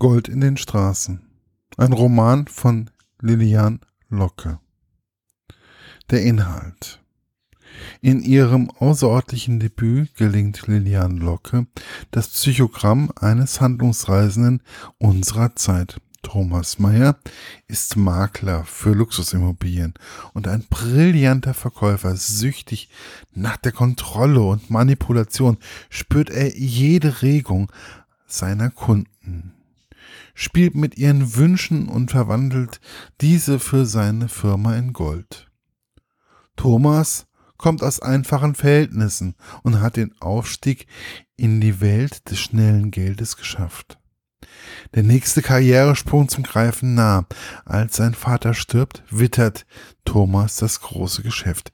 Gold in den Straßen. Ein Roman von Lilian Locke. Der Inhalt. In ihrem außerordentlichen Debüt gelingt Lilian Locke das Psychogramm eines Handlungsreisenden unserer Zeit. Thomas Meyer ist Makler für Luxusimmobilien und ein brillanter Verkäufer, süchtig nach der Kontrolle und Manipulation, spürt er jede Regung seiner Kunden, spielt mit ihren Wünschen und verwandelt diese für seine Firma in Gold. Thomas kommt aus einfachen Verhältnissen und hat den Aufstieg in die Welt des schnellen Geldes geschafft. Der nächste Karrieresprung zum Greifen nah. Als sein Vater stirbt, wittert Thomas das große Geschäft.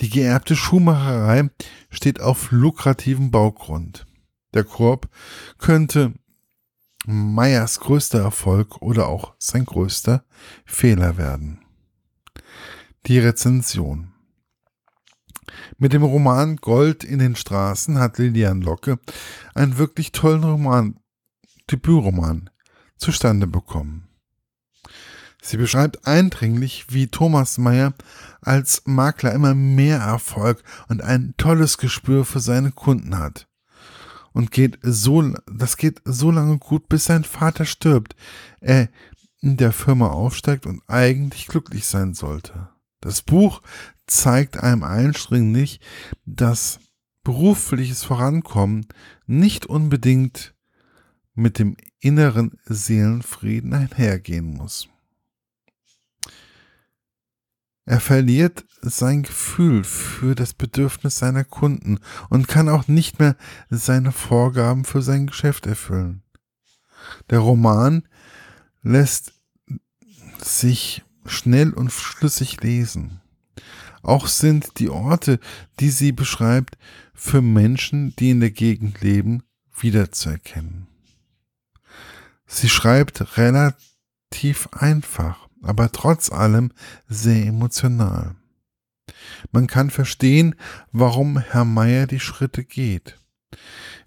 Die geerbte Schuhmacherei steht auf lukrativem Baugrund. Der Korb könnte Meyers größter Erfolg oder auch sein größter Fehler werden. Die Rezension. Mit dem Roman Gold in den Straßen hat Lilian Locke einen wirklich tollen Roman, Debütroman, zustande bekommen. Sie beschreibt eindringlich, wie Thomas Meyer als Makler immer mehr Erfolg und ein tolles Gespür für seine Kunden hat. Und geht so, das geht so lange gut, bis sein Vater stirbt, er in der Firma aufsteigt und eigentlich glücklich sein sollte. Das Buch zeigt einem einstringlich, dass berufliches Vorankommen nicht unbedingt mit dem inneren Seelenfrieden einhergehen muss. Er verliert sein Gefühl für das Bedürfnis seiner Kunden und kann auch nicht mehr seine Vorgaben für sein Geschäft erfüllen. Der Roman lässt sich schnell und schlüssig lesen. Auch sind die Orte, die sie beschreibt, für Menschen, die in der Gegend leben, wiederzuerkennen. Sie schreibt relativ einfach, aber trotz allem sehr emotional. Man kann verstehen, warum Herr Meier die Schritte geht,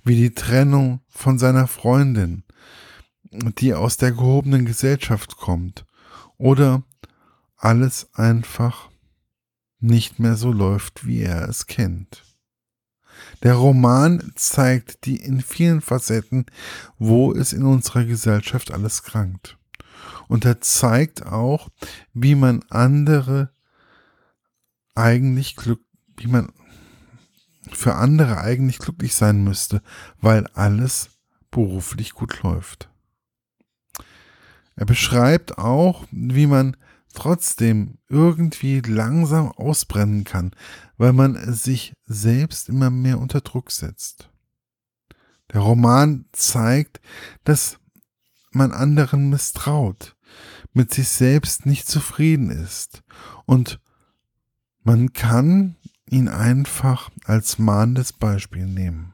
wie die Trennung von seiner Freundin, die aus der gehobenen Gesellschaft kommt, oder alles einfach nicht mehr so läuft, wie er es kennt. Der Roman zeigt die in vielen Facetten, wo es in unserer Gesellschaft alles krankt. Und er zeigt auch, wie man andere eigentlich glück, wie man für andere eigentlich glücklich sein müsste, weil alles beruflich gut läuft. Er beschreibt auch, wie man trotzdem irgendwie langsam ausbrennen kann, weil man sich selbst immer mehr unter Druck setzt. Der Roman zeigt, dass man anderen misstraut, mit sich selbst nicht zufrieden ist und man kann ihn einfach als mahnendes Beispiel nehmen.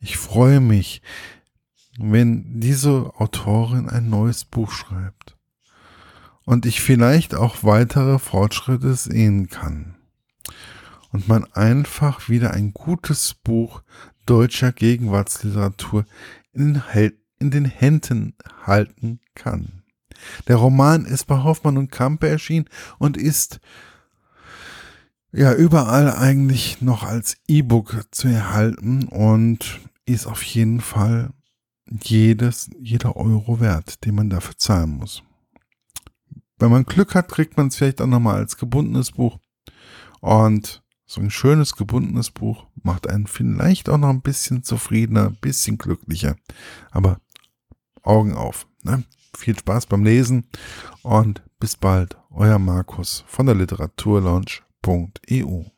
Ich freue mich, wenn diese Autorin ein neues Buch schreibt und ich vielleicht auch weitere Fortschritte sehen kann. Und man einfach wieder ein gutes Buch deutscher Gegenwartsliteratur in, in den Händen halten kann. Der Roman ist bei Hoffmann und Kampe erschienen und ist ja überall eigentlich noch als E-Book zu erhalten und ist auf jeden Fall jedes, jeder Euro wert, den man dafür zahlen muss. Wenn man Glück hat, kriegt man es vielleicht auch nochmal als gebundenes Buch. Und so ein schönes gebundenes Buch macht einen vielleicht auch noch ein bisschen zufriedener, ein bisschen glücklicher. Aber Augen auf. Ne? Viel Spaß beim Lesen und bis bald, euer Markus von der Literaturlaunch.eu.